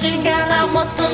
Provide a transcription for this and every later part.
give me what you got? I must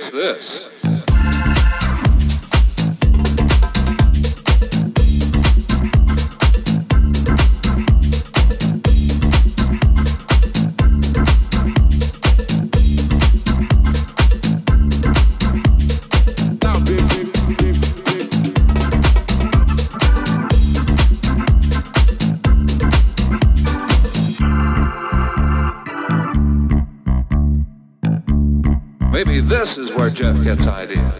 What's this? This is where Jeff gets ideas.